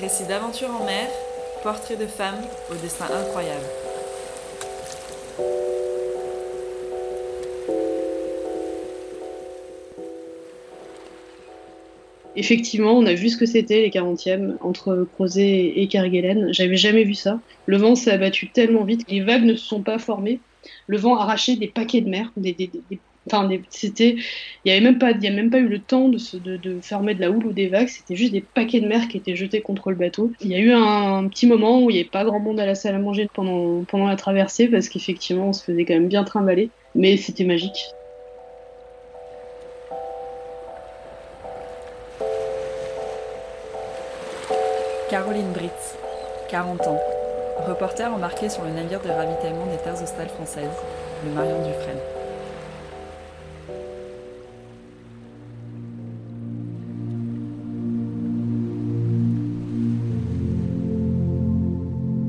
Récits d'aventure en mer, portraits de femmes au destin incroyable. Effectivement, on a vu ce que c'était les 40e entre Crozet et Kerguelen. J'avais jamais vu ça. Le vent s'est abattu tellement vite, les vagues ne se sont pas formées. Le vent arrachait des paquets de mer, des Enfin, c'était, il n'y avait même pas, a même pas eu le temps de, se, de, de fermer de la houle ou des vagues. C'était juste des paquets de mer qui étaient jetés contre le bateau. Il y a eu un, petit moment où il n'y avait pas grand monde à la salle à manger pendant, la traversée parce qu'effectivement, on se faisait quand même bien trimballer. Mais c'était magique. Caroline Britz, 40 ans, reporter embarqué sur le navire de ravitaillement des terres australes françaises, le Marion Dufresne.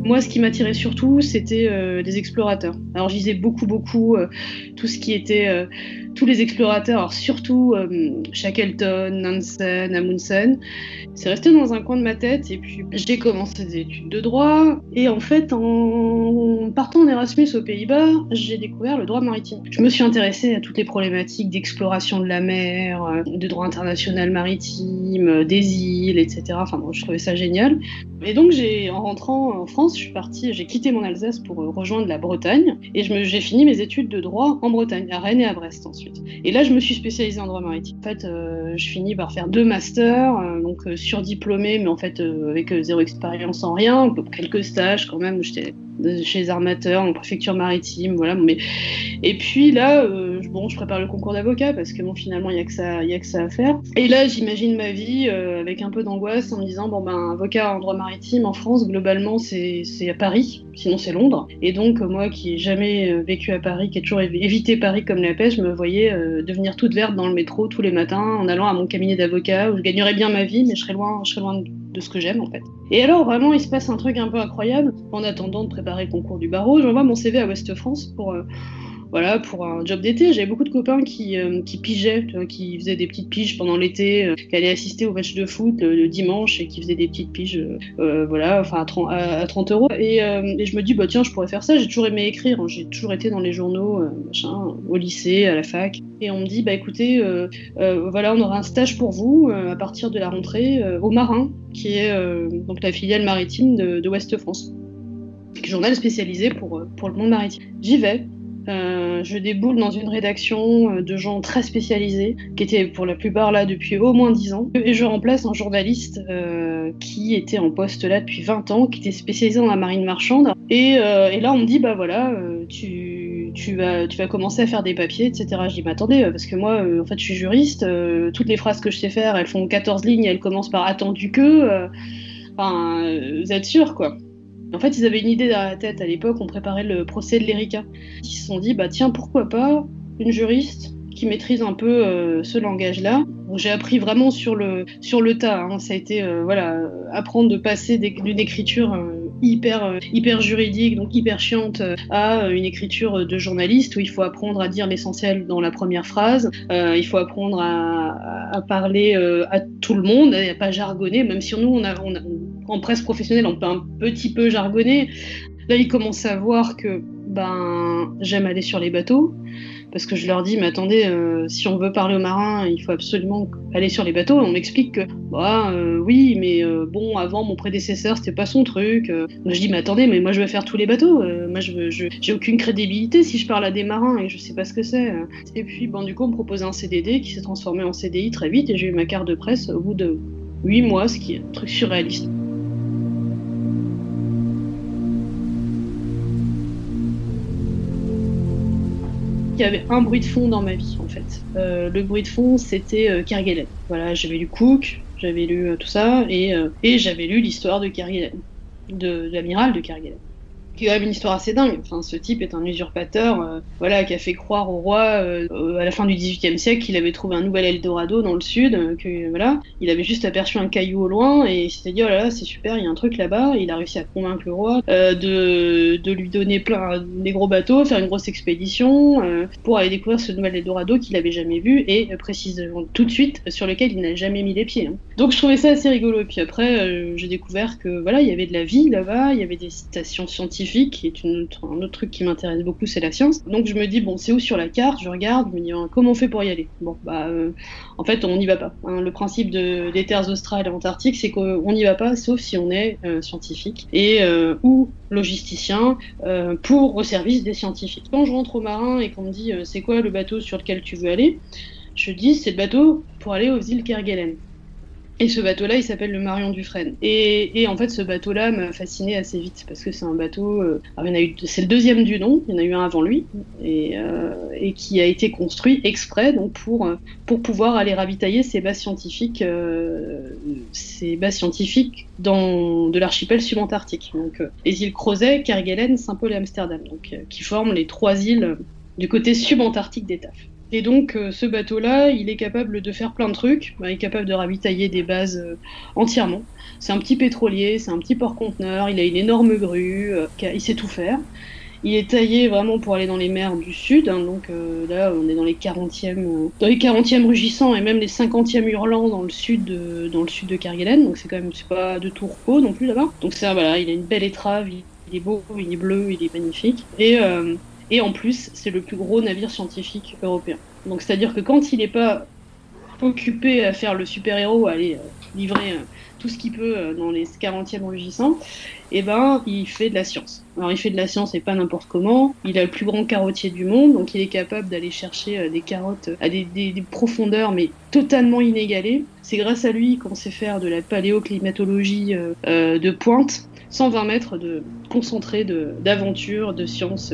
Moi, ce qui m'attirait surtout, c'était euh, des explorateurs. Alors, je lisais beaucoup, beaucoup euh, tout ce qui était euh, tous les explorateurs, alors surtout Shackleton, Nansen, Amundsen. C'est resté dans un coin de ma tête et puis j'ai commencé des études de droit et en fait, en partant en Erasmus aux Pays-Bas, j'ai découvert le droit maritime. Je me suis intéressée à toutes les problématiques d'exploration de la mer, de droit international maritime, des îles, etc. Enfin, bon, je trouvais ça génial. Et donc, j'ai, en rentrant en France, je suis partie, j'ai quitté mon Alsace pour euh, rejoindre la Bretagne et j'ai fini mes études de droit en Bretagne, à Rennes et à Brest ensuite. Et là, je me suis spécialisée en droit maritime. En fait, euh, je finis par faire deux masters, euh, donc surdiplômée, mais en fait avec zéro expérience en rien, quelques stages quand même. J'étais chez les armateurs, en préfecture maritime, voilà. Mais et puis là, je, bon, je prépare le concours d'avocat parce que bon, finalement, il y a que ça, il y a que ça à faire. Et là, j'imagine ma vie avec un peu d'angoisse en me disant bon ben, avocat en droit maritime en France, globalement, c'est à Paris, sinon c'est Londres. Et donc, moi qui n'ai jamais euh, vécu à Paris, qui ai toujours évité Paris comme la pêche, je me voyais euh, devenir toute verte dans le métro tous les matins en allant à mon cabinet d'avocat où je gagnerais bien ma vie, mais je serais loin, je serais loin de ce que j'aime en fait. Et alors, vraiment, il se passe un truc un peu incroyable. En attendant de préparer le concours du barreau, j'envoie mon CV à Ouest France pour. Euh, voilà, pour un job d'été. J'avais beaucoup de copains qui, euh, qui pigeaient, qui faisaient des petites piges pendant l'été, euh, qui allaient assister au match de foot le, dimanche et qui faisaient des petites piges, euh, voilà, enfin à 30, à, 30 euros. Et, je me dis, bah tiens, je pourrais faire ça. J'ai toujours aimé écrire. Hein. J'ai toujours été dans les journaux, au lycée, à la fac. Et on me dit, bah écoutez, voilà, on aura un stage pour vous à partir de la rentrée au Marin, qui est donc la filiale maritime de, de Ouest France journal spécialisé pour, pour le monde maritime. J'y vais, euh, je déboule dans une rédaction euh, de gens très spécialisés, qui étaient pour la plupart là depuis au moins 10 ans. Et je remplace un journaliste euh, qui était en poste là depuis 20 ans, qui était spécialisé dans la marine marchande. Et, et là, on me dit, bah voilà, tu, tu, vas, tu vas commencer à faire des papiers, etc. Je dis, mais attendez, parce que moi, en fait, je suis juriste, toutes les phrases que je sais faire, elles font 14 lignes, elles commencent par attendu que. Enfin, vous êtes sûr, quoi? En fait, ils avaient une idée dans la tête à l'époque, on préparait le procès de l'Erika. Ils se sont dit, bah tiens, pourquoi pas une juriste qui maîtrise un peu euh, ce langage-là. J'ai appris vraiment sur le, sur le tas. Hein. Ça a été euh, voilà, apprendre de passer d'une écriture euh, hyper, hyper juridique, donc hyper chiante, à une écriture de journaliste où il faut apprendre à dire l'essentiel dans la première phrase, il faut apprendre à, parler à tout le monde, et à pas jargonner, même si nous, on on a, en presse professionnelle, on peut un petit peu jargonner. Là, ils commencent à voir que ben, j'aime aller sur les bateaux parce que je leur dis mais attendez euh, si on veut parler aux marins il faut absolument aller sur les bateaux. Et on m'explique que bah euh, oui mais euh, bon avant mon prédécesseur c'était pas son truc. Je dis mais attendez mais moi je vais faire tous les bateaux. Moi je, j'ai aucune crédibilité si je parle à des marins et je sais pas ce que c'est. Et puis bon du coup on me proposait un CDD qui s'est transformé en CDI très vite et j'ai eu ma carte de presse au bout de 8 mois ce qui est un truc surréaliste il y avait un bruit de fond dans ma vie en fait. Euh, le bruit de fond c'était euh, Kerguelen. Voilà, j'avais lu Cook, j'avais lu euh, tout ça et, j'avais lu l'histoire de Kerguelen, de l'amiral de Kerguelen qui est quand même une histoire assez dingue. Enfin, ce type est un usurpateur, euh, voilà, qui a fait croire au roi euh, à la fin du XVIIIe siècle qu'il avait trouvé un nouvel Eldorado dans le sud, euh, que voilà, il avait juste aperçu un caillou au loin et il s'était dit oh là là c'est super, il y a un truc là-bas. Il a réussi à convaincre le roi de, de lui donner plein des gros bateaux, faire une grosse expédition pour aller découvrir ce nouvel Eldorado qu'il avait jamais vu et précisément tout de suite sur lequel il n'a jamais mis les pieds. Hein. Donc je trouvais ça assez rigolo. Et puis après j'ai découvert que voilà il y avait de la vie là-bas, il y avait des stations scientifiques qui est un autre truc qui m'intéresse beaucoup, c'est la science. Donc je me dis, bon, c'est où sur la carte? Je regarde, je me dis, hein, comment on fait pour y aller? Bon, bah, euh, en fait, on n'y va pas. Hein. Le principe de, des terres australes et antarctiques, c'est qu'on n'y va pas, sauf si on est euh, scientifique et euh, ou logisticien pour au service des scientifiques. Quand je rentre au marin et qu'on me dit, c'est quoi le bateau sur lequel tu veux aller? Je dis, c'est le bateau pour aller aux îles Kerguelen. Et ce bateau-là, il s'appelle le Marion Dufresne. Et, et en fait, ce bateau-là m'a fasciné assez vite parce que c'est un bateau. Euh, il y en a eu, c'est le deuxième du nom. Il y en a eu un avant lui et, euh, et qui a été construit exprès donc pour euh, pour pouvoir aller ravitailler ces bases scientifiques, euh, ces bases scientifiques dans de l'archipel subantarctique. Donc euh, les îles Crozet, Kerguelen, Saint-Paul et Amsterdam, donc qui forment les trois îles du côté subantarctique des. Et donc, euh, ce bateau-là, il est capable de faire plein de trucs. Bah, il est capable de ravitailler des bases euh, entièrement. C'est un petit pétrolier, c'est un petit port-conteneur, il a une énorme grue, euh, il sait tout faire. Il est taillé vraiment pour aller dans les mers du sud, hein, donc là on est dans les 40e, dans les 40e rugissants et même les 50e hurlants dans le sud de, dans le sud de Kerguelen, donc c'est quand même c'est pas de tout repos non plus là-bas. Donc ça voilà, il a une belle étrave, il, est beau, il est bleu, il est magnifique. Et et en plus, c'est le plus gros navire scientifique européen. Donc c'est-à-dire que quand il n'est pas occupé à faire le super-héros, à aller euh, livrer euh, tout ce qu'il peut euh, dans les 40e rugissants, eh ben, il fait de la science. Alors il fait de la science et pas n'importe comment. Il a le plus grand carottier du monde, donc il est capable d'aller chercher des carottes à des, profondeurs mais totalement inégalées. C'est grâce à lui qu'on sait faire de la paléoclimatologie de pointe, 120 mètres de concentré d'aventure, de, de science.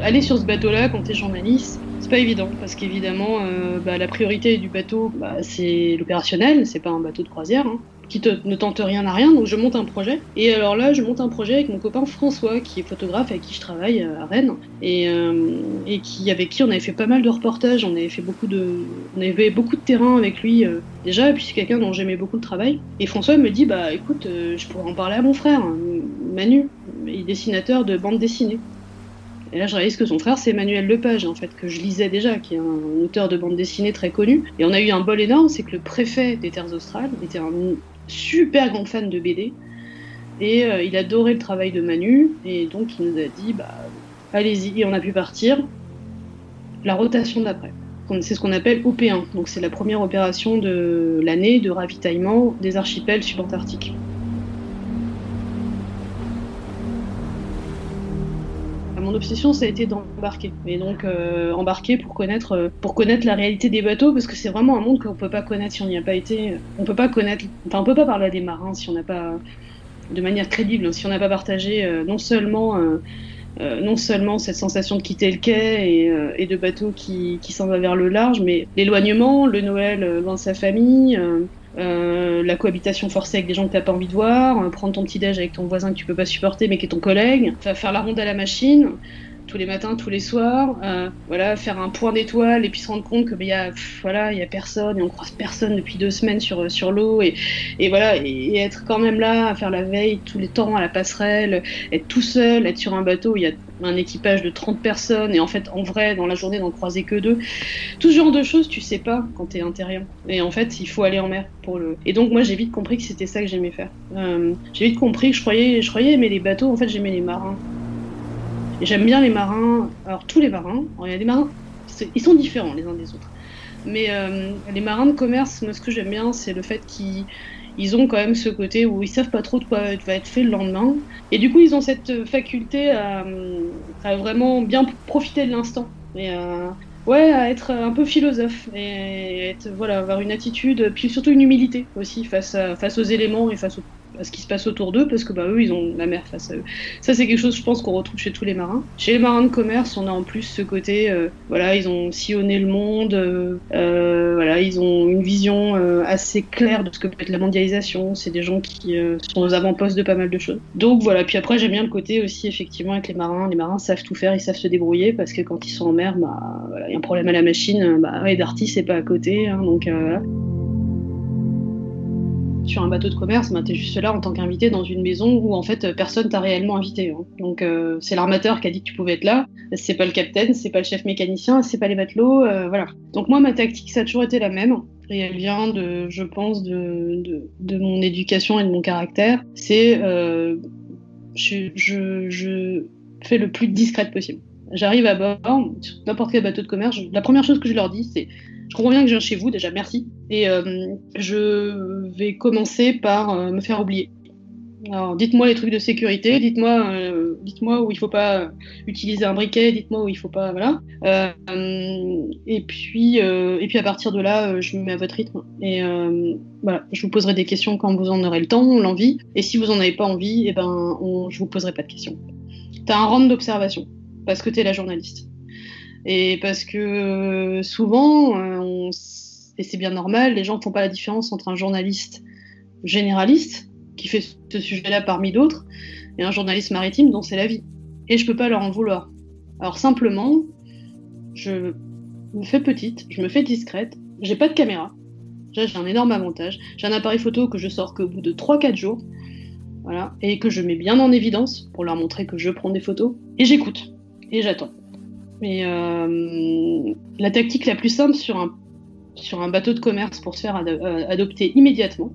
aller sur ce bateau-là quand tu es journaliste, c'est pas évident parce qu'évidemment, euh, bah, la priorité du bateau, bah, c'est l'opérationnel, c'est pas un bateau de croisière. Hein, qui ne tente rien à rien, donc je monte un projet. Et alors là, je monte un projet avec mon copain François, qui est photographe avec qui je travaille euh, à Rennes, et, euh, avec qui on avait fait pas mal de reportages, on avait fait beaucoup de, on avait beaucoup de terrain avec lui déjà, et puis c'est quelqu'un dont j'aimais beaucoup le travail. Et François me dit, bah écoute, je pourrais en parler à mon frère, Manu, il est dessinateur de bande dessinée. Et là, je réalise que son frère, c'est Emmanuel Lepage, en fait, que je lisais déjà, qui est un auteur de bande dessinée très connu. Et on a eu un bol énorme, c'est que le préfet des Terres australes était un super grand fan de BD. Et euh, il adorait le travail de Manu. Et donc, il nous a dit, bah, allez-y. Et on a pu partir. La rotation d'après. C'est ce qu'on appelle OP1. Donc, c'est la première opération de l'année de ravitaillement des archipels subantarctiques. Mon obsession, ça a été d'embarquer. Et donc, euh, embarquer pour connaître, euh, pour connaître la réalité des bateaux, parce que c'est vraiment un monde qu'on peut pas connaître si on n'y a pas été. On peut pas connaître. Enfin, on peut pas parler à des marins si on n'a pas. de manière crédible, si on n'a pas partagé euh, non seulement. cette sensation de quitter le quai et, de bateau qui, s'en va vers le large, mais l'éloignement, le Noël de sa famille, euh, la cohabitation forcée avec des gens que t'as pas envie de voir, euh, prendre ton petit déj avec ton voisin que tu peux pas supporter mais qui est ton collègue, faire la ronde à la machine, tous les matins, tous les soirs, euh, voilà, faire un point d'étoile et puis se rendre compte que il y a, voilà, il y a personne et on croise personne depuis deux semaines sur sur l'eau et, et voilà et, être quand même là à faire la veille tous les temps à la passerelle, être tout seul, être sur un bateau où il y a un équipage de 30 personnes et en fait en vrai dans la journée n'en croiser que deux. Tout ce genre de choses tu sais pas quand t'es intérieur et en fait il faut aller en mer pour le. Et donc moi j'ai vite compris que c'était ça que j'aimais faire. Euh, j'ai vite compris que je croyais je croyais aimer les bateaux en fait j'aimais les marins. J'aime bien les marins. Alors tous les marins, il y a des marins, ils sont différents les uns des autres. Mais euh, les marins de commerce, moi ce que j'aime bien, c'est le fait qu'ils ont quand même ce côté où ils savent pas trop de quoi va être fait le lendemain. Et du coup, ils ont cette faculté à, vraiment bien profiter de l'instant. Et ouais, à être un peu philosophe. Et voilà, avoir une attitude, puis surtout une humilité aussi face, face aux éléments et face aux à ce qui se passe autour d'eux parce que bah, eux ils ont la mer face à eux. Ça c'est quelque chose je pense qu'on retrouve chez tous les marins. Chez les marins de commerce on a en plus ce côté euh, voilà ils ont sillonné le monde, euh, euh, voilà ils ont une vision assez claire de ce que peut être la mondialisation. C'est des gens qui sont aux avant-postes de pas mal de choses. Donc voilà puis après j'aime bien le côté aussi effectivement avec les marins. Les marins savent tout faire, ils savent se débrouiller parce que quand ils sont en mer bah il y a un problème à la machine, bah ouais Darty c'est pas à côté hein, donc voilà sur un bateau de commerce, ben, tu es juste là en tant qu'invité dans une maison où en fait personne t'a réellement invité. Hein. Donc euh, c'est l'armateur qui a dit que tu pouvais être là, c'est pas le capitaine, c'est pas le chef mécanicien, c'est pas les matelots, euh, voilà. Donc moi ma tactique ça a toujours été la même et elle vient de, je pense, de, de, mon éducation et de mon caractère. C'est euh, je, je, je fais le plus discrète possible. J'arrive à bord, sur n'importe quel bateau de commerce, la première chose que je leur dis c'est je comprends bien que je viens chez vous, déjà, merci. Et euh, je vais commencer par euh, me faire oublier. Alors, dites-moi les trucs de sécurité, dites-moi, euh, dites-moi où il faut pas utiliser un briquet, dites-moi où il faut pas, voilà. et puis, et puis à partir de là, je me mets à votre rythme. Et voilà, je vous poserai des questions quand vous en aurez le temps, l'envie. Et si vous en avez pas envie, et eh ben, je vous poserai pas de questions. T'as un rang d'observation parce que tu es la journaliste. Et parce que souvent, euh, et c'est bien normal, les gens ne font pas la différence entre un journaliste généraliste, qui fait ce sujet-là parmi d'autres, et un journaliste maritime dont c'est la vie. Et je peux pas leur en vouloir. Alors simplement, je me fais petite, je me fais discrète, j'ai pas de caméra. J'ai un énorme avantage. J'ai un appareil photo que je sors qu'au bout de 3-4 jours. Voilà, et que je mets bien en évidence pour leur montrer que je prends des photos. Et j'écoute. Et j'attends. Mais euh, la tactique la plus simple sur un, sur un bateau de commerce pour se faire euh, adopter immédiatement,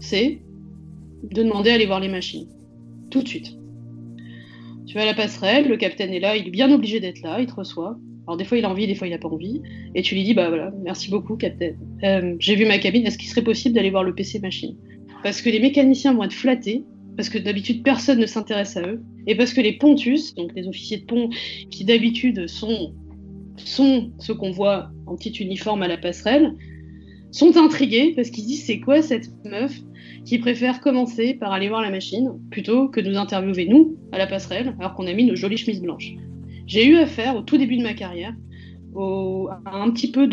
c'est de demander à aller voir les machines. Tout de suite. Tu vas à la passerelle, le capitaine est là, il est bien obligé d'être là, il te reçoit. Alors des fois il a envie, des fois il n'a pas envie. Et tu lui dis, bah voilà, merci beaucoup capitaine. Euh, j'ai vu ma cabine, est-ce qu'il serait possible d'aller voir le PC machine? Parce que les mécaniciens vont être flattés parce que d'habitude personne ne s'intéresse à eux, et parce que les pontus, donc les officiers de pont, qui d'habitude sont, ceux qu'on voit en petit uniforme à la passerelle, sont intrigués parce qu'ils disent c'est quoi cette meuf qui préfère commencer par aller voir la machine plutôt que de nous interviewer nous à la passerelle alors qu'on a mis nos jolies chemises blanches. J'ai eu affaire au tout début de ma carrière à un petit peu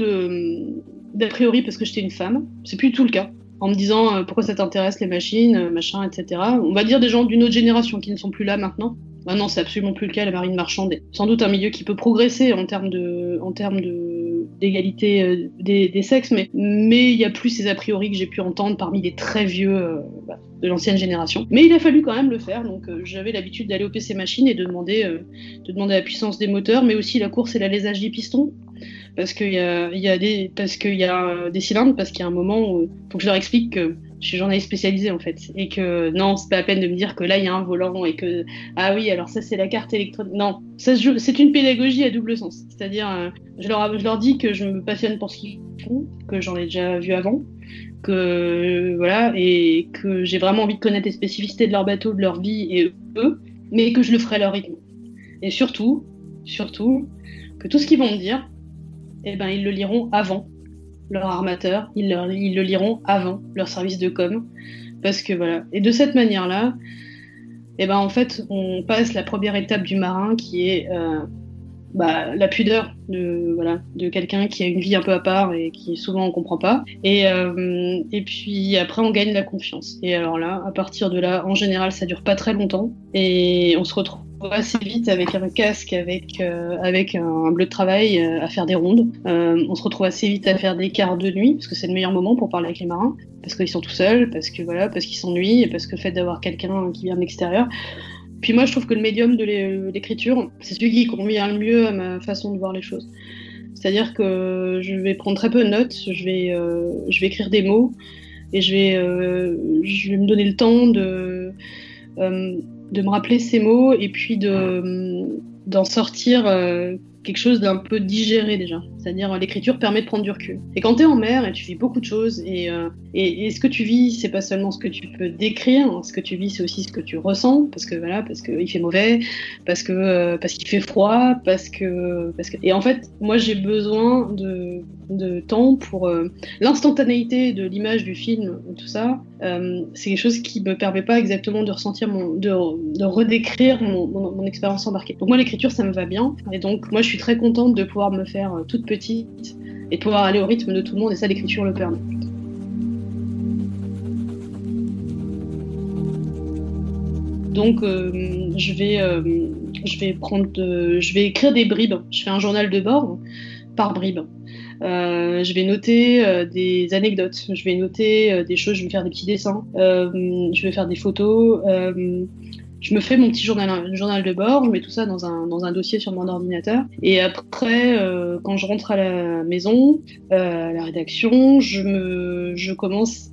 d'a priori parce que j'étais une femme, c'est plus tout le cas en me disant euh, pourquoi ça t'intéresse les machines, euh, machin, etc. On va dire des gens d'une autre génération qui ne sont plus là maintenant. Maintenant, c'est absolument plus le cas. La marine marchande est sans doute un milieu qui peut progresser en termes de, en termes de d'égalité euh, des, sexes, mais mais il y a plus ces a priori que j'ai pu entendre parmi les très vieux bah, de l'ancienne génération. Mais il a fallu quand même le faire. Donc j'avais l'habitude d'aller au PC machine et de demander de demander la puissance des moteurs, mais aussi la course et l'alésage des pistons parce qu'il y a, a des cylindres parce qu'il y a un moment où faut que je leur explique que je suis journaliste spécialisé en fait. Et que non c'est pas la peine de me dire que là il y a un volant et que ah oui alors ça c'est la carte électronique. Non c'est une pédagogie à double sens. C'est-à-dire euh, je leur je leur dis que je me passionne pour ce qu'ils font que j'en ai déjà vu avant que voilà et que j'ai vraiment envie de connaître les spécificités de leur bateau de leur vie et eux mais que je le ferai à leur rythme. Et surtout surtout que tout ce qu'ils vont me dire eh ben, ils le liront avant leur armateur, ils, le liront avant leur service de com. Parce que voilà. Et de cette manière-là, eh ben, en fait, on passe la première étape du marin qui est euh, bah, la pudeur de, voilà, de quelqu'un qui a une vie un peu à part et qui souvent on comprend pas. Et, euh, et puis après, on gagne la confiance. Et alors là, à partir de là, en général, ça dure pas très longtemps et on se retrouve assez vite avec un casque, avec, euh, avec un bleu de travail euh, à faire des rondes. Euh, on se retrouve assez vite à faire des quarts de nuit, parce que c'est le meilleur moment pour parler avec les marins, parce qu'ils sont tout seuls, parce que voilà, parce qu'ils s'ennuient, et parce que le fait d'avoir quelqu'un qui vient de l'extérieur. Puis moi, je trouve que le médium de l'écriture, c'est celui qui convient le mieux à ma façon de voir les choses. C'est-à-dire que je vais prendre très peu de notes, je vais, je vais écrire des mots, et je vais, je vais me donner le temps de de me rappeler ces mots et puis de d'en sortir euh, quelque chose d'un peu digéré déjà. C'est-à-dire l'écriture permet de prendre du recul. Et quand tu es en mer et tu vis beaucoup de choses et, euh, et, ce que tu vis, c'est pas seulement ce que tu peux décrire, ce que tu vis, c'est aussi ce que tu ressens parce que voilà, parce qu'il fait mauvais, parce que euh, parce qu'il fait froid, parce que parce que et en fait, moi j'ai besoin de, de temps pour euh, l'instantanéité de l'image du film tout ça. c'est quelque chose qui me permet pas exactement de ressentir mon de, redécrire mon, expérience embarquée. Donc moi l'écriture ça me va bien et donc moi je suis très contente de pouvoir me faire euh, toute petite et de pouvoir aller au rythme de tout le monde, et ça, l'écriture le permet. Donc, euh, je, vais, euh, je, vais prendre je vais écrire des bribes. Je fais un journal de bord par bribes. Je vais noter des anecdotes, je vais noter des choses, je vais faire des petits dessins, je vais faire des photos, je me fais mon petit journal, journal de bord, je mets tout ça dans un, dossier sur mon ordinateur. Et après, euh, quand je rentre à la maison, euh, à la rédaction, je, me, je commence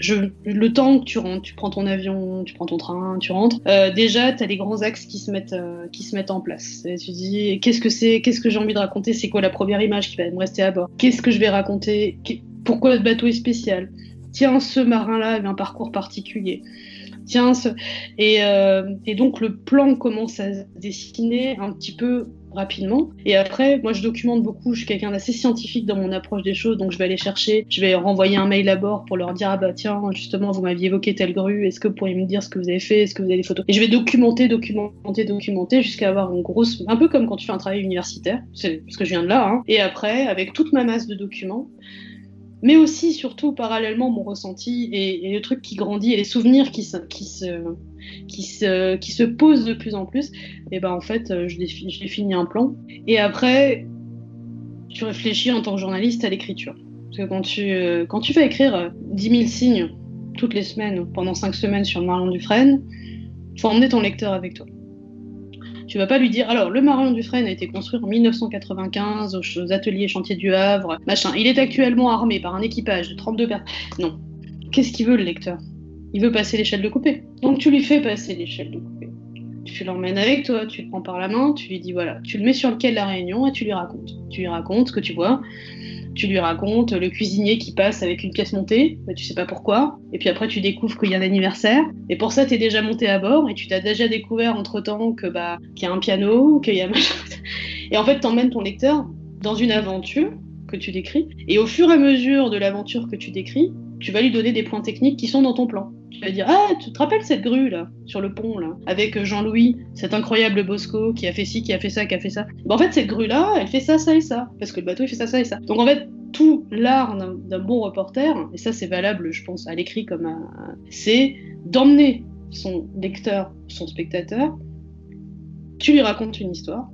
je, le temps que tu rentres, tu prends ton avion, tu prends ton train, tu rentres, euh, déjà, tu as les grands axes qui se mettent, euh, qui se mettent en place. Et tu dis, qu'est-ce que c'est, qu'est-ce que j'ai envie de raconter, c'est quoi la première image qui va me rester à bord, qu'est-ce que je vais raconter, pourquoi le bateau est spécial, tiens, ce marin-là avait un parcours particulier. Tiens, euh, et, donc le plan commence à se dessiner un petit peu rapidement. Et après, moi, je documente beaucoup. Je suis quelqu'un d'assez scientifique dans mon approche des choses, donc je vais aller chercher, je vais renvoyer un mail à bord pour leur dire ah bah tiens, justement, vous m'aviez évoqué telle grue. Est-ce que vous pourriez me dire ce que vous avez fait Est-ce que vous avez des photos? Et je vais documenter, documenter, documenter jusqu'à avoir une grosse, un peu comme quand tu fais un travail universitaire, c'est parce que je viens de là. Hein. Et après, avec toute ma masse de documents, mais aussi, surtout, parallèlement, mon ressenti et, le truc qui grandit et les souvenirs qui se, qui se, qui se, qui se posent de plus en plus, et ben en fait, je, je définis un plan. Et après, tu réfléchis en tant que journaliste à l'écriture. Parce que quand tu, quand tu fais écrire 10 000 signes toutes les semaines, pendant 5 semaines sur le Marion Dufresne, faut emmener ton lecteur avec toi. Tu vas pas lui dire, alors, le Marion Dufresne a été construit en 1995 aux ateliers chantiers du Havre, machin. Il est actuellement armé par un équipage de 32 personnes. Non. Qu'est-ce qu'il veut, le lecteur? Il veut passer l'échelle de coupé. Donc tu lui fais passer l'échelle de coupé. Tu l'emmènes avec toi, tu le prends par la main, tu lui dis, voilà, tu le mets sur le quai de la Réunion et tu lui racontes. Tu lui racontes ce que tu vois tu lui racontes le cuisinier qui passe avec une pièce montée, mais tu sais pas pourquoi, et puis après tu découvres qu'il y a un anniversaire, et pour ça tu es déjà monté à bord, et tu t'as déjà découvert entre temps que bah qu'il y a un piano, qu'il y a et en fait t'emmènes ton lecteur dans une aventure que tu décris, et au fur et à mesure de l'aventure que tu décris, tu vas lui donner des points techniques qui sont dans ton plan. Tu vas dire Ah, tu te rappelles cette grue là, sur le pont là, avec Jean-Louis, cet incroyable Bosco qui a fait ci, qui a fait ça, qui a fait ça. en fait, cette grue là, elle fait ça, ça et ça, parce que le bateau il fait ça, ça et ça. Donc en fait, tout l'art d'un bon reporter, et ça c'est valable, je pense, à l'écrit comme à. c'est d'emmener son lecteur, son spectateur, tu lui racontes une histoire,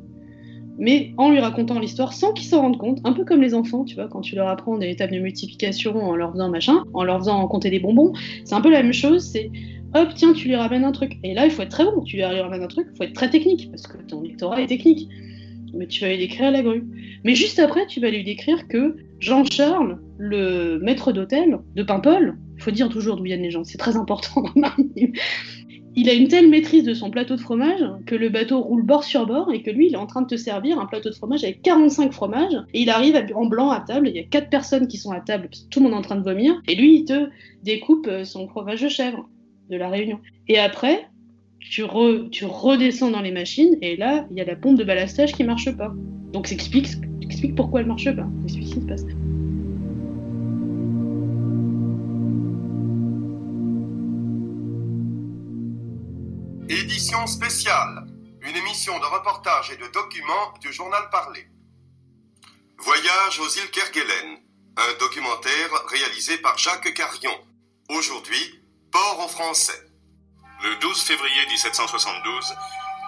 mais en lui racontant l'histoire sans qu'ils s'en rendent compte, un peu comme les enfants, tu vois, quand tu leur apprends des tables de multiplication en leur faisant machin, en leur faisant compter des bonbons, c'est un peu la même chose, c'est hop, tiens, tu lui ramènes un truc. Et là, il faut être très bon, tu lui ramènes un truc, il faut être très technique, parce que ton lectorat est technique. Mais tu vas lui décrire la grue. Mais juste après, tu vas lui décrire que Jean-Charles, le maître d'hôtel de Paimpol, il faut dire toujours d'où viennent les gens, c'est très important dans il a une telle maîtrise de son plateau de fromage que le bateau roule bord sur bord et que lui, il est en train de te servir un plateau de fromage avec 45 fromages et il arrive en blanc à table. Il y a quatre personnes qui sont à table, tout le monde est en train de vomir et lui, il te découpe euh, son fromage de chèvre de la Réunion. Et après, tu, redescends dans les machines et là, il y a la pompe de balastage qui marche pas. Donc, ça explique, pourquoi elle marche pas. Explique ce qui se passe. Spéciale, une émission de reportage et de documents du journal parlé. Voyage aux îles Kerguelen, un documentaire réalisé par Jacques Carion. Aujourd'hui, port en français. Le 12 février 1772,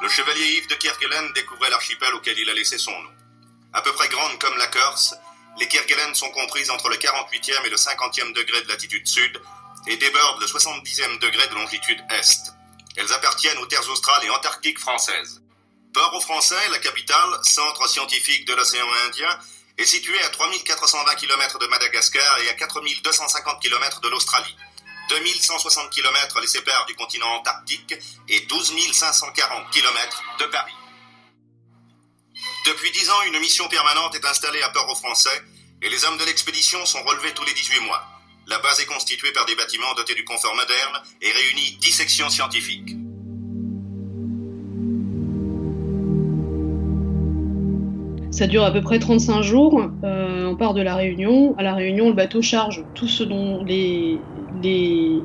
le chevalier Yves de Kerguelen découvrait l'archipel auquel il a laissé son nom. À peu près grande comme la Corse, les Kerguelen sont comprises entre le 48e et le 50e degré de latitude sud et débordent le 70e degré de longitude est. Elles appartiennent aux terres australes et antarctiques françaises. Port-au-Français, la capitale, centre scientifique de l'océan Indien, est située à 3420 km de Madagascar et à 4250 km de l'Australie. 2160 km les séparent du continent antarctique et 12 540 km de Paris. Depuis 10 ans, une mission permanente est installée à Port-au-Français et les hommes de l'expédition sont relevés tous les 18 mois. La base est constituée par des bâtiments dotés du confort moderne et réunit 10 sections scientifiques. Ça dure à peu près 35 jours. Euh, on part de la Réunion. À la Réunion, le bateau charge tout ce dont les,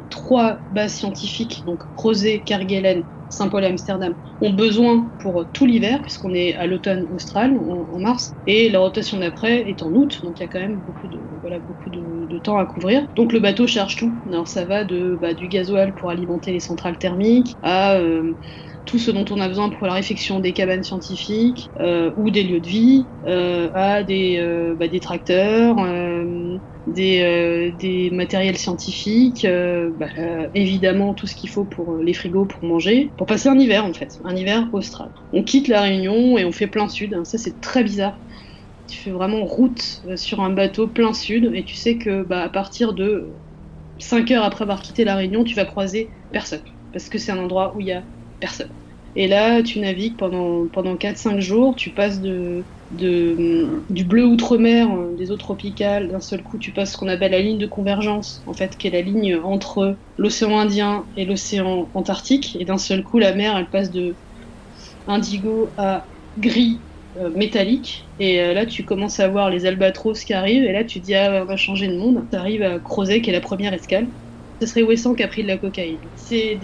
trois bases scientifiques, donc Rosé, Kerguelen, Saint-Paul et Amsterdam, ont besoin pour tout l'hiver, puisqu'on est à l'automne austral, en, mars, et la rotation d'après est en août, donc il y a quand même beaucoup de, voilà, beaucoup de, temps à couvrir. Donc le bateau charge tout. Alors ça va de, bah, du gasoil pour alimenter les centrales thermiques à euh, tout ce dont on a besoin pour la réfection des cabanes scientifiques euh, ou des lieux de vie, euh, à des, bah, des tracteurs, des, euh, des, matériels scientifiques, bah, évidemment tout ce qu'il faut pour les frigos pour manger, pour passer un hiver en fait, un hiver austral. On quitte la Réunion et on fait plein sud, ça c'est très bizarre. Tu fais vraiment route sur un bateau plein sud et tu sais que bah, à partir de 5 heures après avoir quitté la Réunion, tu vas croiser personne parce que c'est un endroit où il y a personne. Et là, tu navigues pendant, pendant 4-5 jours, tu passes de, du bleu outre-mer, euh, des eaux tropicales, d'un seul coup, tu passes ce qu'on appelle la ligne de convergence, en fait, qui est la ligne entre l'océan Indien et l'océan Antarctique. Et d'un seul coup, la mer, elle passe de indigo à gris euh, métallique. Et euh, là, tu commences à voir les albatros qui arrivent. Et là, tu dis, ah, on va changer de monde. Tu arrives à Crozet, qui est la première escale. Ce serait Wesson qui a pris de la cocaïne. C'est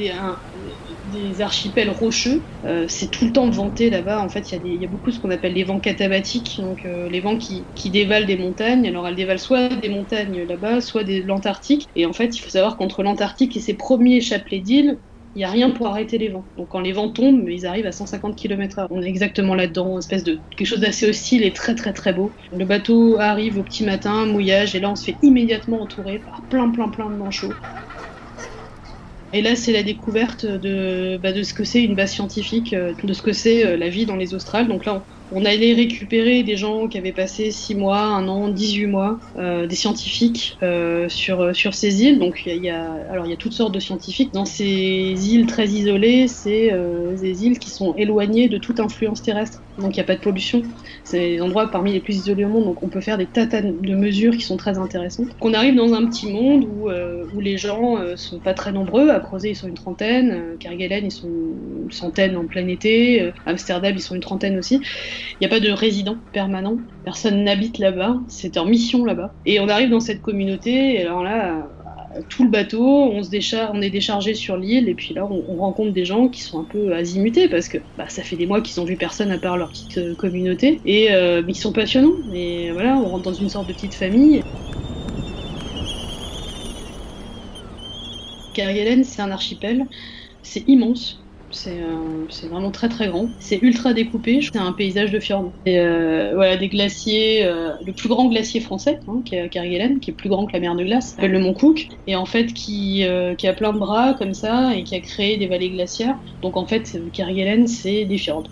des, archipels rocheux. Euh, c'est tout le temps vanté là-bas. En fait, il y, y, a beaucoup ce qu'on appelle les vents catabatiques, donc euh, les vents qui, qui, dévalent des montagnes. Alors, elles dévalent soit des montagnes là-bas, soit de l'Antarctique. Et en fait, il faut savoir qu'entre l'Antarctique et ses premiers chapelets d'îles, il n'y a rien pour arrêter les vents. Donc quand les vents tombent, ils arrivent à 150 km/h. On est exactement là-dedans, une espèce de quelque chose d'assez hostile et très très très beau. Le bateau arrive au petit matin, mouillage, et là on se fait immédiatement entourer par plein plein plein de manchots. Et là, c'est la découverte de, bah, de ce que c'est une base scientifique, euh, de ce que c'est euh, la vie dans les Australes. Donc là, on, allait récupérer des gens qui avaient passé 6 mois, 1 an, 18 mois, euh, des scientifiques euh, sur, sur ces îles. Donc il y, a, alors, il y a toutes sortes de scientifiques. Dans ces îles très isolées, c'est euh, des îles qui sont éloignées de toute influence terrestre. Donc il n'y a pas de pollution. C'est des endroits parmi les plus isolés au monde, donc on peut faire des tas de mesures qui sont très intéressantes. Qu'on arrive dans un petit monde où, euh, où les gens euh, sont pas très nombreux. À Crozet, ils sont une trentaine. Euh, Kerguelen, ils sont une centaine en plein été. Euh, Amsterdam, ils sont une trentaine aussi. Il n'y a pas de résidents permanents. Personne n'habite là-bas. C'est en mission là-bas. Et on arrive dans cette communauté. Et alors là, tout le bateau, on, se on est déchargé sur l'île et puis là on, rencontre des gens qui sont un peu azimutés parce que bah, ça fait des mois qu'ils ont vu personne à part leur petite euh, communauté et euh, ils sont passionnants et voilà on rentre dans une sorte de petite famille. Kerguelen c'est un archipel, c'est immense, euh, c'est vraiment très très grand. C'est ultra découpé. C'est un paysage de fjord. Euh, voilà, des glaciers. Euh, le plus grand glacier français, hein, qui est Kerguelen, qui est plus grand que la mer de glace, s'appelle le Mont Cook, et en fait qui, qui a plein de bras comme ça et qui a créé des vallées glaciaires. Donc en fait, Kerguelen, c'est des fjords.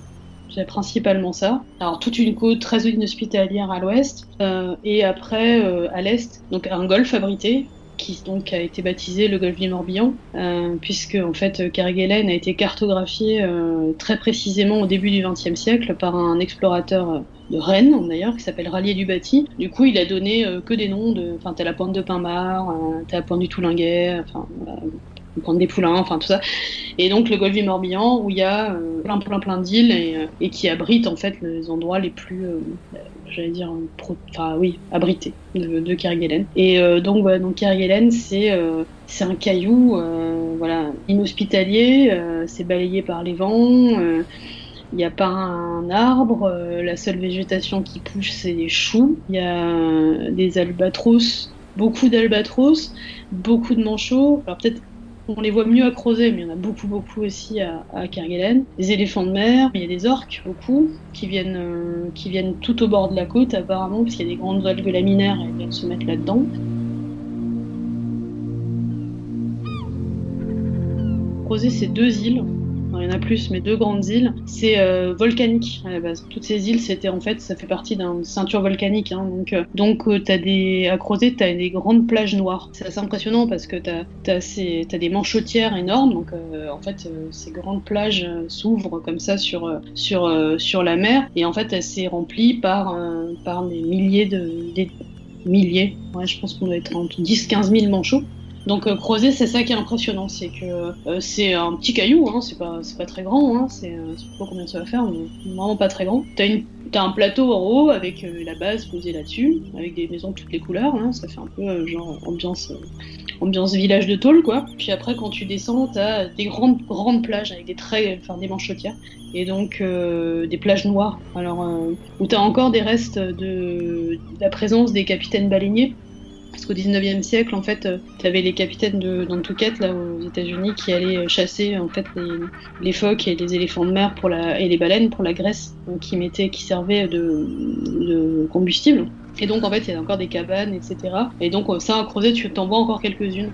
C'est principalement ça. Alors toute une côte très inhospitalière à l'ouest et après à l'est, donc un golfe abrité qui donc a été baptisé le golfe du Morbihan, euh, puisque en fait Kerguelen a été cartographié euh, très précisément au début du XXe siècle par un explorateur de Rennes d'ailleurs qui s'appelle Rallier du Bâti. Du coup, il a donné euh, que des noms de, enfin t'as la pointe de Pinmar, t'as la pointe du Toulinguet, enfin pointe des Poulains, enfin tout ça. Et donc le golfe du Morbihan où il y a plein plein plein d'îles et, et, qui abrite en fait les endroits les plus j'allais dire, enfin oui, abrité de, Kerguelen. Et euh, donc, donc Kerguelen, c'est euh, un caillou, euh, voilà, inhospitalier, c'est balayé par les vents. il n'y a pas un arbre, la seule végétation qui pousse, c'est des choux. Il y a des albatros, beaucoup d'albatros, beaucoup de manchots. Alors peut-être On les voit mieux à Crozet, mais il y en a beaucoup, beaucoup aussi à, Kerguelen. Des éléphants de mer, il y a des orques, beaucoup, qui viennent, euh, qui viennent tout au bord de la côte, apparemment, parce qu'il y a des grandes algues laminaires et ils viennent se mettre là-dedans. Crozet, c'est deux îles il y en a plus, mais deux grandes îles. C'est euh, volcanique. Toutes ces îles, c'était en fait, ça fait partie d'une ceinture volcanique. Hein, donc, euh, donc euh, t'as des, à Crozet, t'as des grandes plages noires. C'est assez impressionnant parce que t'as as, as, des manchotières énormes. Donc, euh, en fait, euh, ces grandes plages s'ouvrent comme ça sur, sur, sur la mer. Et en fait, elle s'est remplie par, par des milliers de. Des milliers, ouais, je pense qu'on doit être entre 10-15 000 manchots. Donc euh, Crozet, c'est ça qui est impressionnant, c'est que euh, c'est un petit caillou, hein, c'est pas, pas très grand, hein, c'est, euh, pas combien ça va faire, mais vraiment pas très grand. T'as, un plateau en haut avec la base posée là-dessus, avec des maisons de toutes les couleurs, hein, ça fait un peu euh, genre ambiance, ambiance village de tôle quoi. Puis après quand tu descends, t'as des grandes grandes plages avec des traits, enfin des manchotières, et donc des plages noires. Alors où t'as encore des restes de, de la présence des capitaines baleiniers parce qu'au 19e siècle, en fait, euh, tu avais les capitaines Nantucket, là, aux États-Unis, qui allaient chasser, en fait, les, phoques et les éléphants de mer pour la, et les baleines pour la graisse, qui, mettaient, qui servaient de, de combustible. Et donc, en fait, il y a encore des cabanes, etc. Et donc, ça, à creuser, tu t'en vois encore quelques-unes.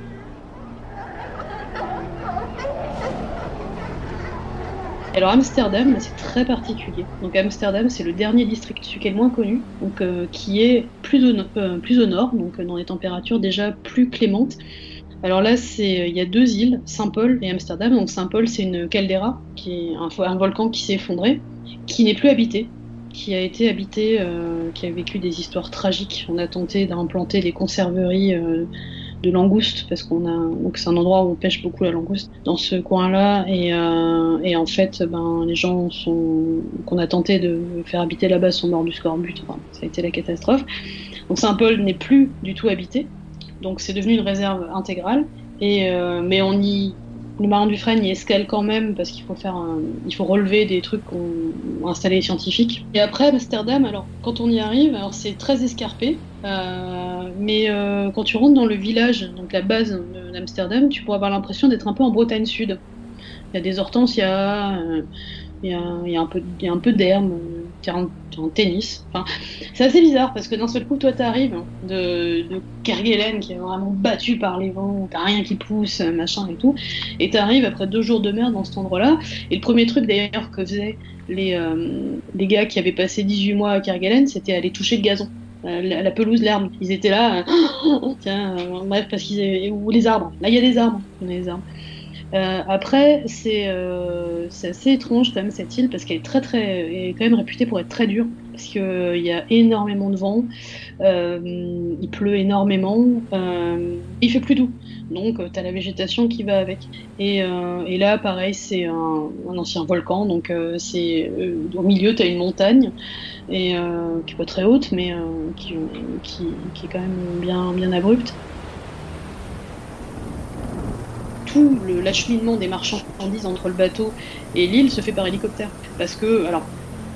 Alors Amsterdam, c'est très particulier. Donc Amsterdam, c'est le dernier district qui est le moins connu, euh, qui est plus au, euh, nord, donc euh, dans des températures déjà plus clémentes. Alors là, c'est il y a deux îles, Saint-Paul et Amsterdam. Donc Saint-Paul, c'est une caldeira, qui est un, volcan qui s'est effondré, qui n'est plus habité, qui a été habité, qui a vécu des histoires tragiques. On a tenté d'implanter des conserveries de langoustes parce qu'on a c'est un endroit où on pêche beaucoup la langouste dans ce coin-là et, euh, et en fait ben les gens sont qu'on a tenté de faire habiter là-bas sont morts du scorbut. Enfin, ça a été la catastrophe. Donc Saint-Paul n'est plus du tout habité. Donc c'est devenu une réserve intégrale. Et euh, mais on y le marin du Frêne y escale quand même parce qu'il faut faire un, il faut relever des trucs qu'ont installé les scientifiques. Et après Amsterdam, alors quand on y arrive, alors c'est très escarpé, euh, mais euh, quand tu rentres dans le village, donc la base d'Amsterdam, tu pourras avoir l'impression d'être un peu en Bretagne Sud. Il y a des hortensias, euh, il y a, il y a un peu, il y a un peu d'herbe, terrain en tennis. C'est assez bizarre parce que d'un seul coup, toi, t'arrives de, de Kerguelen qui est vraiment battu par les vents, t'as rien qui pousse, machin et tout, et t'arrives après deux jours de merde dans cet endroit-là. Et le premier truc d'ailleurs que faisaient les, euh, les gars qui avaient passé 18 mois à Kerguelen, c'était aller toucher le gazon. La, la pelouse, l'herbe. Ils étaient là, euh, tiens, euh, bref, parce qu'ils. Ou les arbres. Là, il y a des arbres. A des arbres. Euh, après, c'est euh, assez étrange quand même cette île parce qu'elle est très très, quand même réputée pour être très dure parce qu'il euh, y a énormément de vent, il pleut énormément, il fait plus doux. Donc tu as la végétation qui va avec. Et, là, pareil, c'est un, un, ancien volcan, donc c'est au milieu tu as une montagne et qui est pas très haute, mais qui, qui, qui, est quand même bien bien abrupte. L'acheminement des marchandises entre le bateau et l'île se fait par hélicoptère. Parce que, alors,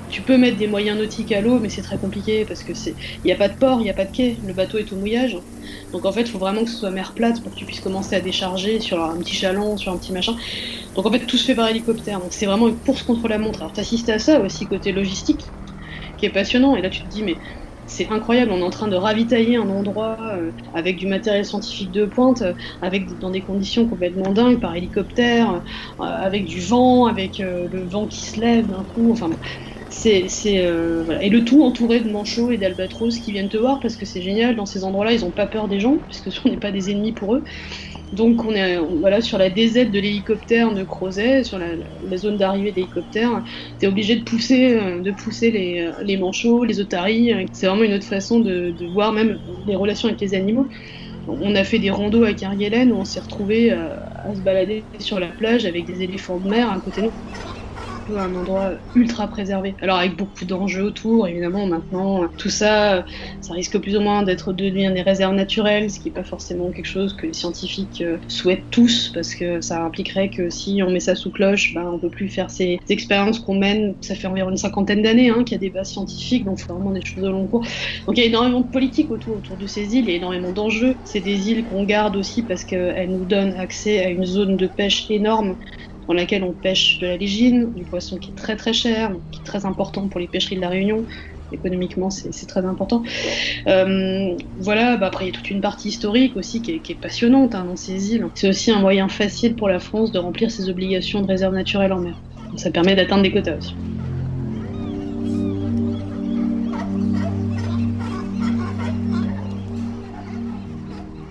tu peux mettre des moyens nautiques à l'eau, mais c'est très compliqué parce que c'est, il n'y a pas de port, il n'y a pas de quai, le bateau est au mouillage. Donc en fait, il faut vraiment que ce soit mer plate pour que tu puisses commencer à décharger sur un petit chaland, sur un petit machin. Donc en fait, tout se fait par hélicoptère. Donc c'est vraiment une course contre la montre. Alors t'assistes à ça aussi côté logistique, qui est passionnant. Et là, tu te dis, mais c'est incroyable, on est en train de ravitailler un endroit euh, avec du matériel scientifique de pointe, euh, avec dans des conditions complètement dingues, par hélicoptère, euh, avec du vent, avec le vent qui se lève d'un coup, enfin c'est, voilà. et le tout entouré de manchots et d'albatros qui viennent te voir parce que c'est génial dans ces endroits-là ils ont pas peur des gens puisque on n'est pas des ennemis pour eux donc on est voilà sur la DZ de l'hélicoptère de Crozet, sur la, zone d'arrivée d'hélicoptère, tu es obligé de pousser, de pousser les, les manchots, les otaries. C'est vraiment une autre façon de, de, voir même les relations avec les animaux. On a fait des randos à Kerguelen où on s'est retrouvé à, à se balader sur la plage avec des éléphants de mer à côté de nous. Un endroit ultra préservé. Alors avec beaucoup d'enjeux autour, évidemment maintenant tout ça, ça risque plus ou moins d'être devenu des réserves naturelles, ce qui n'est pas forcément quelque chose que les scientifiques euh, souhaitent tous, parce que ça impliquerait que si on met ça sous cloche, ben, on peut plus faire ces expériences qu'on mène. Ça fait environ une cinquantaine d'années hein, qu'il y a des bases scientifiques, donc c'est vraiment des choses de long cours. Donc il y a énormément de politique autour, autour de ces îles, il y a énormément d'enjeux. C'est des îles qu'on garde aussi parce qu'elles nous donnent accès à une zone de pêche énorme dans laquelle on pêche de la légine, du poisson qui est très très cher, qui est très important pour les pêcheries de la Réunion. Économiquement, c'est très important. Euh, voilà, bah après, il y a toute une partie historique aussi qui est, passionnante hein, dans ces îles. C'est aussi un moyen facile pour la France de remplir ses obligations de réserve naturelle en mer. Ça permet d'atteindre des quotas aussi.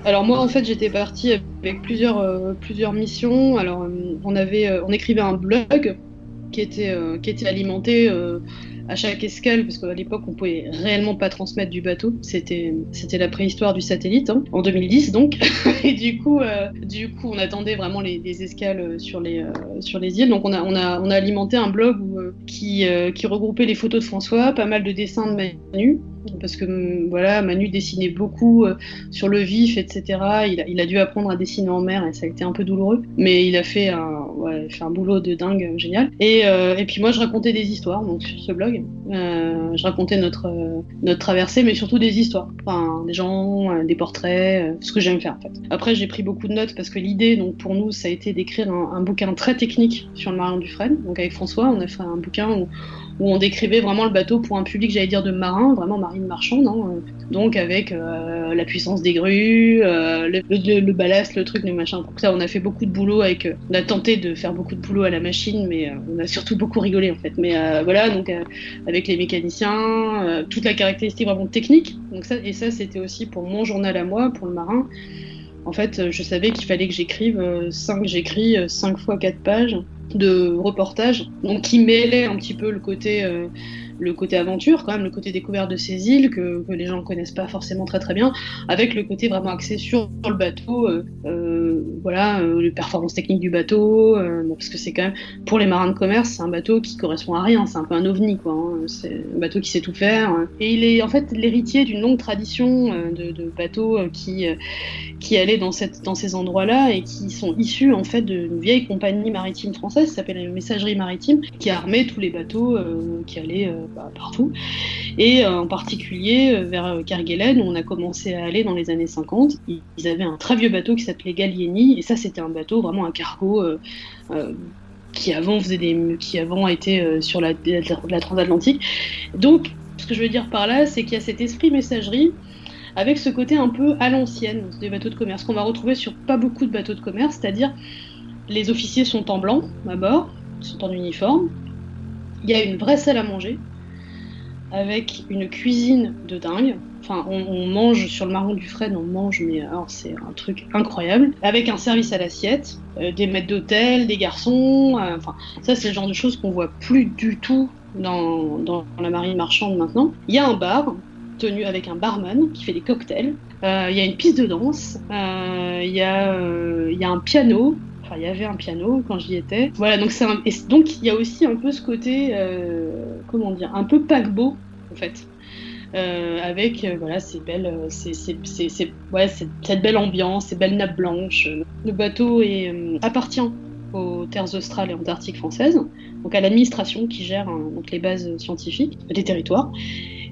Alors moi en fait j'étais partie avec plusieurs, euh, plusieurs missions. Alors euh, on avait euh, on écrivait un blog qui était, qui était alimenté à chaque escale, parce qu'à l'époque, on pouvait réellement pas transmettre du bateau. C'était, la préhistoire du satellite, hein, en 2010 donc. Et du coup, euh, du coup, on attendait vraiment les, escales euh, sur les, euh, sur les îles. Donc, on a, on a, on a alimenté un blog qui, qui regroupait les photos de François, pas mal de dessins de Manu, parce que mm, voilà, Manu dessinait beaucoup sur le vif, etc. Il a, il a, dû apprendre à dessiner en mer et ça a été un peu douloureux, mais il a fait un, fait un boulot de dingue génial. Et, et puis moi, je racontais des histoires donc sur ce blog. Euh, je racontais notre, euh, notre traversée, mais surtout des histoires, enfin, des gens, euh, des portraits, ce que j'aime faire en fait. Après, j'ai pris beaucoup de notes parce que l'idée, pour nous, ça a été d'écrire un, bouquin très technique sur le Marion Dufresne. Donc avec François, on a fait un bouquin où où on décrivait vraiment le bateau pour un public, j'allais dire, de marins, vraiment marine marchande. Hein, donc avec euh, la puissance des grues, euh, le, le, ballast, le truc, le machin. Donc ça, on a fait beaucoup de boulot avec. Euh, on a tenté de faire beaucoup de boulot à la machine, mais on a surtout beaucoup rigolé en fait. Mais voilà, donc avec les mécaniciens, toute la caractéristique vraiment technique. Donc ça, et ça, c'était aussi pour mon journal à moi, pour le marin. En fait, je savais qu'il fallait que j'écrive 5, j'écris 5 fois 4 pages de reportage, donc qui mêlait un petit peu le côté euh, le côté aventure, quand même, le côté découverte de ces îles que, que les gens ne connaissent pas forcément très très bien, avec le côté vraiment axé sur le bateau, euh, euh, voilà, euh, les performances techniques du bateau, parce que c'est quand même, pour les marins de commerce, c'est un bateau qui correspond à rien, c'est un peu un ovni, quoi. Hein. c'est un bateau qui sait tout faire. Hein. Et il est en fait l'héritier d'une longue tradition de, bateaux qui, qui allaient dans, cette, dans ces endroits-là et qui sont issus en fait d'une vieille compagnie maritime française, qui s'appelle la Messagerie Maritime, qui armait tous les bateaux qui allaient bah, partout. Et euh, en particulier euh, vers Kerguelen, où on a commencé à aller dans les années 50. Ils avaient un très vieux bateau qui s'appelait Gallieni, et ça c'était un bateau, vraiment un cargo. Euh, qui avant faisait des qui avant été sur la, la, transatlantique. Donc, ce que je veux dire par là, c'est qu'il y a cet esprit messagerie avec ce côté un peu à l'ancienne des bateaux de commerce qu'on va retrouver sur pas beaucoup de bateaux de commerce, c'est-à-dire les officiers sont en blanc à bord, sont en uniforme, il y a une vraie salle à manger, avec une cuisine de dingue. Enfin, on, mange sur le marron du Fred, on mange, mais alors c'est un truc incroyable. Avec un service à l'assiette, euh, des maîtres d'hôtel, des garçons. Euh, enfin, ça, c'est le genre de choses qu'on voit plus du tout dans, dans, la marine marchande maintenant. Il y a un bar tenu avec un barman qui fait des cocktails. Euh, il y a une piste de danse. Il y, y a un piano Il y avait un piano quand j'y étais. Voilà, donc c'est donc il y a aussi un peu ce côté, euh, comment dire, un peu paquebot en fait. Euh, avec euh, ouais, cette belle ambiance, ces belles nappes blanches. Le bateau est, appartient aux terres australes et antarctiques françaises, donc à l'administration qui gère hein, donc les bases scientifiques des territoires.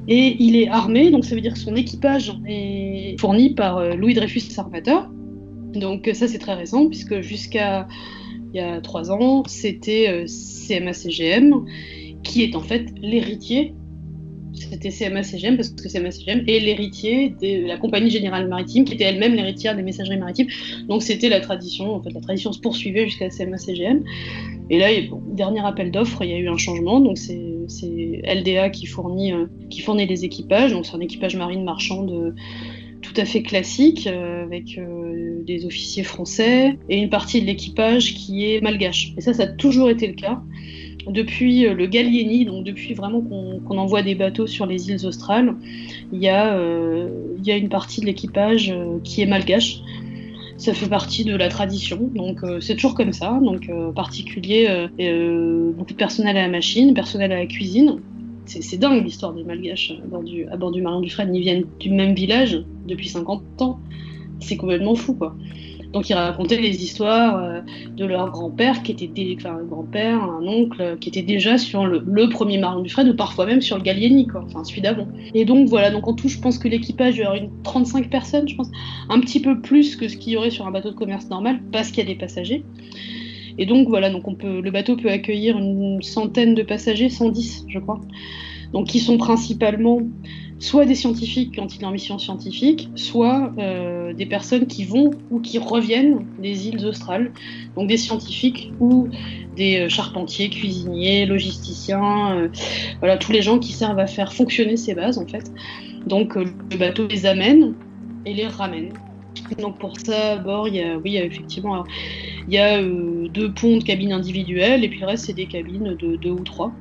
Et il est armé, donc ça veut dire que son équipage est fourni par Louis Dreyfus Armateur, donc ça c'est très récent puisque jusqu'à il y a trois ans c'était euh, CMA-CGM qui est en fait l'héritier. C'était CMA-CGM parce que CMA-CGM est l'héritier de la compagnie générale maritime qui était elle-même l'héritière des messageries maritimes. Donc c'était la tradition, en fait la tradition se poursuivait jusqu'à CMA-CGM. Et là, dernier appel d'offres, il y a eu un changement. Donc c'est LDA qui fournit, euh, qui fournit les équipages. Donc c'est un équipage marine marchand de tout à fait classique, euh, avec euh, des officiers français et une partie de l'équipage qui est malgache. Et ça, ça a toujours été le cas. Depuis euh, le Gallieni, donc depuis vraiment qu'on envoie des bateaux sur les îles australes, il y a, y a une partie de l'équipage qui est malgache. ça fait partie de la tradition, donc c'est toujours comme ça. Donc particulier, beaucoup de personnel à la machine, personnel à la cuisine. C'est dingue l'histoire des Malgaches à bord du, à du Marion Dufresne. Ils viennent du même village depuis 50 ans. C'est complètement fou, quoi. Donc ils racontaient les histoires euh, de leur grand-père, qui était enfin, un grand-père, un oncle, qui était déjà sur le, premier Marion Dufresne, ou parfois même sur le Gallieni, quoi, enfin celui d'avant. Et donc voilà, donc en tout, je pense que l'équipage, il y aura une 35 personnes, je pense, un petit peu plus que ce qu'il y aurait sur un bateau de commerce normal, parce qu'il y a des passagers. Et donc voilà, donc on peut, le bateau peut accueillir une centaine de passagers, 110 je crois. Donc qui sont principalement soit des scientifiques quand il est en mission scientifique, soit euh, des personnes qui vont ou qui reviennent des îles australes, donc des scientifiques ou des euh, charpentiers, cuisiniers, logisticiens, euh, voilà tous les gens qui servent à faire fonctionner ces bases en fait. Donc le bateau les amène et les ramène. Donc pour ça, à bord, il y a, oui, effectivement, il y a deux ponts de cabines individuelles et puis le reste c'est des cabines de deux ou trois.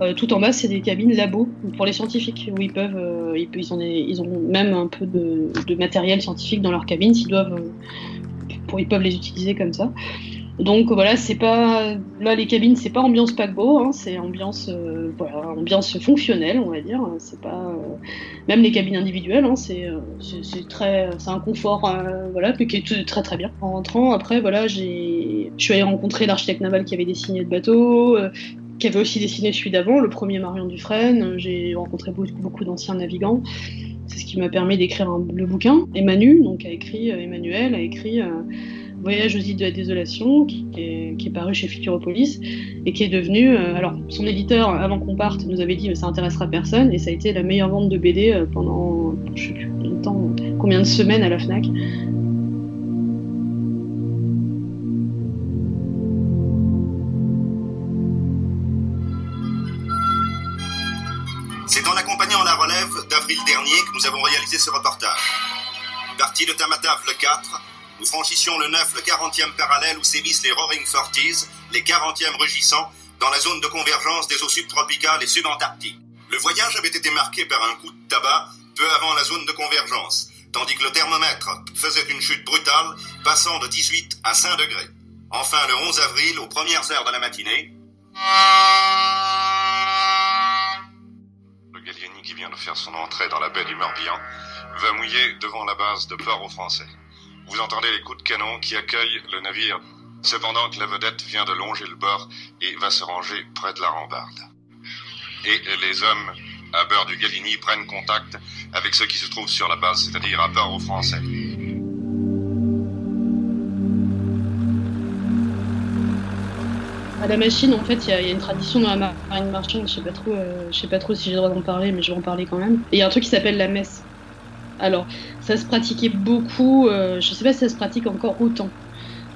Euh, tout en bas, c'est des cabines labo pour les scientifiques où ils peuvent, euh, ils, ont même un peu de, matériel scientifique dans leur cabine doivent, euh, pour, ils peuvent les utiliser comme ça. Donc voilà, c'est pas là les cabines, c'est pas ambiance paquebot, hein, c'est ambiance voilà, ambiance fonctionnelle, on va dire. C'est pas même les cabines individuelles, hein, c'est très c'est un confort voilà, qui est très très bien. En rentrant après voilà, j'ai je suis allée rencontrer l'architecte naval qui avait dessiné le bateau, qui avait aussi dessiné celui d'avant, le premier Marion Dufresne. J'ai rencontré beaucoup, beaucoup d'anciens navigants. C'est ce qui m'a permis d'écrire le bouquin. Emmanuel, donc a écrit, euh, Emmanuel a écrit euh, Voyage aux îles de la désolation, qui est, paru chez Futuropolis, et qui est devenu. Euh, alors, son éditeur, avant qu'on parte, nous avait dit que ça intéressera personne, et ça a été la meilleure vente de BD pendant, je sais plus combien de semaines à la Fnac. dernier que nous avons réalisé ce reportage. Parti de Tamatave le 4, nous franchissions le 9, le 40e parallèle où sévissent les Roaring Forties, les 40e rugissants, dans la zone de convergence des eaux subtropicales et subantarctiques. Le voyage avait été marqué par un coup de tabac peu avant la zone de convergence, tandis que le thermomètre faisait une chute brutale, passant de 18 à 5 degrés. Enfin, le 11 avril, aux premières heures de la matinée, qui vient de faire son entrée dans la baie du Morbihan, va mouiller devant la base de port aux Français. Vous entendez les coups de canon qui accueillent le navire, cependant que la vedette vient de longer le bord et va se ranger près de la rambarde. Et les hommes à bord du Galini prennent contact avec ceux qui se trouvent sur la base, c'est-à-dire à port aux Français. à la machine, en fait, il y, a une tradition dans la marine marchande, je sais euh, sais pas trop si j'ai le droit d'en parler, mais je vais en parler quand même. Il y a un truc qui s'appelle la messe. Alors, ça se pratiquait beaucoup, euh, je sais pas si ça se pratique encore autant.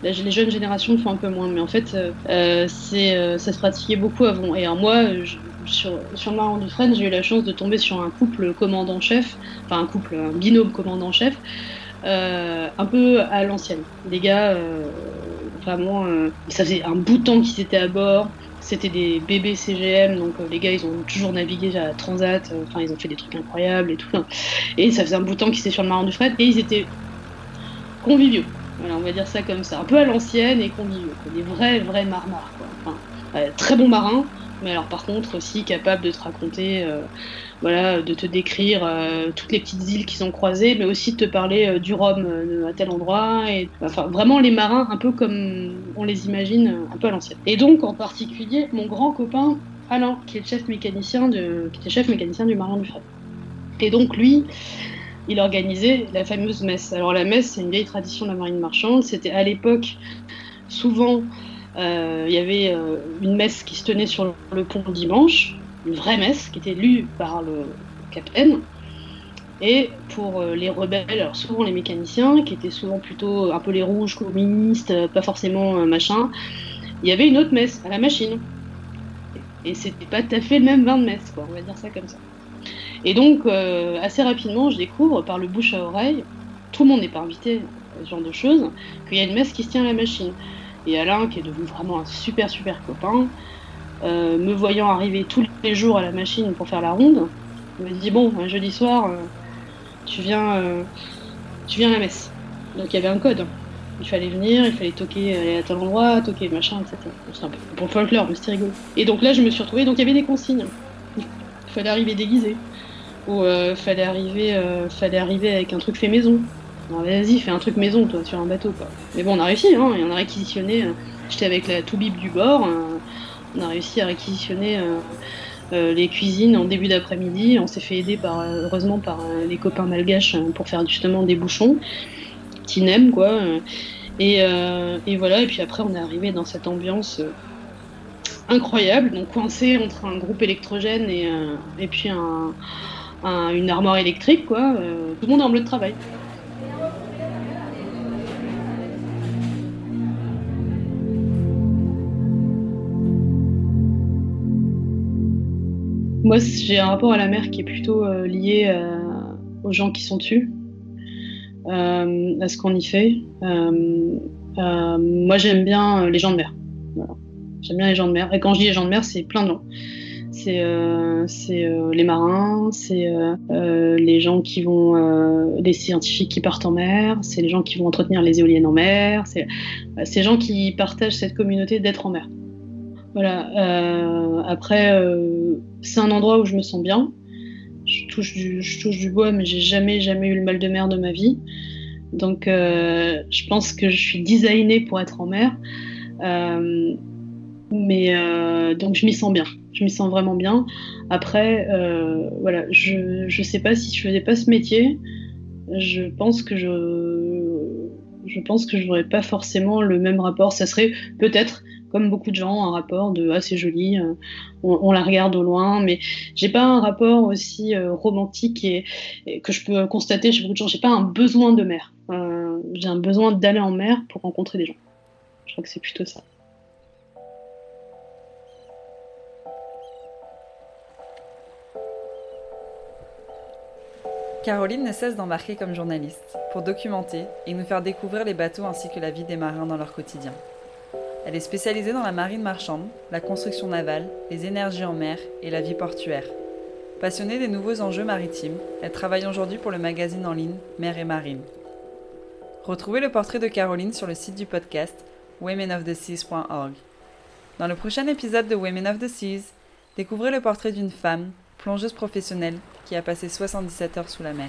les jeunes générations font un peu moins, mais en fait, euh, c'est, ça se pratiquait beaucoup avant. Et moi, sur, sur Marron Dufresne, j'ai eu la chance de tomber sur un couple commandant-chef, enfin un couple, un binôme commandant-chef, un peu à l'ancienne. Des gars Vraiment, euh, ça faisait un bout de temps qu'ils étaient à bord. C'était des bébés CGM, donc euh, les gars ils ont toujours navigué à Transat, euh, enfin ils ont fait des trucs incroyables et tout. Et ça faisait un bout de temps qu'ils étaient sur le marin du fret et ils étaient conviviaux. Voilà, on va dire ça comme ça. Un peu à l'ancienne et conviviaux. Des vrais, vrais marmars. Quoi. Enfin, très bons marins, mais alors par contre aussi capables de te raconter voilà, de te décrire euh, toutes les petites îles qu'ils ont croisées, mais aussi de te parler euh, du Rhum euh, à tel endroit. Et, enfin, vraiment les marins, un peu comme on les imagine, un peu à l'ancienne. Et donc, en particulier, mon grand copain Alain, qui est chef mécanicien qui était chef mécanicien du Marin du Fred. Et donc, lui, il organisait la fameuse messe. Alors, la messe, c'est une vieille tradition de la marine marchande. C'était à l'époque, souvent, il y avait une messe qui se tenait sur le pont le dimanche une vraie messe qui était lue par le capitaine. Et pour euh, les rebelles, alors souvent les mécaniciens, qui étaient souvent plutôt un peu les rouges, communistes, euh, pas forcément euh, machin, il y avait une autre messe à la machine. Et c'était pas tout à fait le même vin de messe, quoi, on va dire ça comme ça. Et donc, assez rapidement, je découvre par le bouche à oreille, tout le monde n'est pas invité à ce genre de choses, qu'il y a une messe qui se tient à la machine. Et Alain, qui est devenu vraiment un super super copain, euh, me voyant arriver tous les jours à la machine pour faire la ronde, il m'a dit bon, un jeudi soir, euh, tu viens, euh, tu viens à la messe. Donc il y avait un code. Il fallait venir, il fallait toquer, à tel endroit, toquer machin, etc. C'est un peu pour folklore, mais c'était rigolo. Et donc là, je me suis retrouvée, donc il y avait des consignes. Il fallait arriver déguisé. Ou fallait arriver, fallait arriver avec un truc fait maison. Vas-y, fais un truc maison, toi, sur un bateau, quoi. Mais bon, on a réussi, hein, et on a réquisitionné. J'étais avec la toubib du bord, on a réussi à réquisitionner euh, euh, les cuisines en début d'après-midi. On s'est fait aider, par, heureusement, par euh, les copains malgaches pour faire justement des bouchons, n'aiment, quoi. Et, et voilà, et puis après, on est arrivé dans cette ambiance incroyable, donc coincé entre un groupe électrogène et, et puis un, un- une armoire électrique, quoi. tout le monde en bleu de travail. Moi, j'ai un rapport à la mer qui est plutôt euh, lié euh, aux gens qui sont dessus, euh, à ce qu'on y fait. Moi, j'aime bien les gens de mer. J'aime bien les gens de mer. Et quand je dis les gens de mer, c'est plein de gens. C'est les marins, c'est les gens qui vont, les scientifiques qui partent en mer, c'est les gens qui vont entretenir les éoliennes en mer, c'est ces gens qui partagent cette communauté d'être en mer. Voilà. après, c'est un endroit où je me sens bien. Je touche du, je bois, mais j'ai jamais, jamais eu le mal de mer de ma vie. Donc, euh, je pense que je suis designée pour être en mer. Euh, mais euh, donc, je m'y sens bien. Je m'y sens vraiment bien. Après, voilà, je, je sais pas si je faisais pas ce métier, je pense que je, je pense que j'aurais pas forcément le même rapport. Ça serait peut-être comme beaucoup de gens, un rapport de ah c'est joli, euh, on, la regarde au loin, mais j'ai pas un rapport aussi euh, romantique et, et que je peux constater chez beaucoup de gens. J'ai pas un besoin de mer. Euh, j'ai un besoin d'aller en mer pour rencontrer des gens. Je crois que c'est plutôt ça. Caroline ne cesse d'embarquer comme journaliste pour documenter et nous faire découvrir les bateaux ainsi que la vie des marins dans leur quotidien. Elle est spécialisée dans la marine marchande, la construction navale, les énergies en mer et la vie portuaire. Passionnée des nouveaux enjeux maritimes, elle travaille aujourd'hui pour le magazine en ligne Mer et Marine. Retrouvez le portrait de Caroline sur le site du podcast womenoftheseas.org. Dans le prochain épisode de Women of the Seas, découvrez le portrait d'une femme, plongeuse professionnelle, qui a passé 77 heures sous la mer.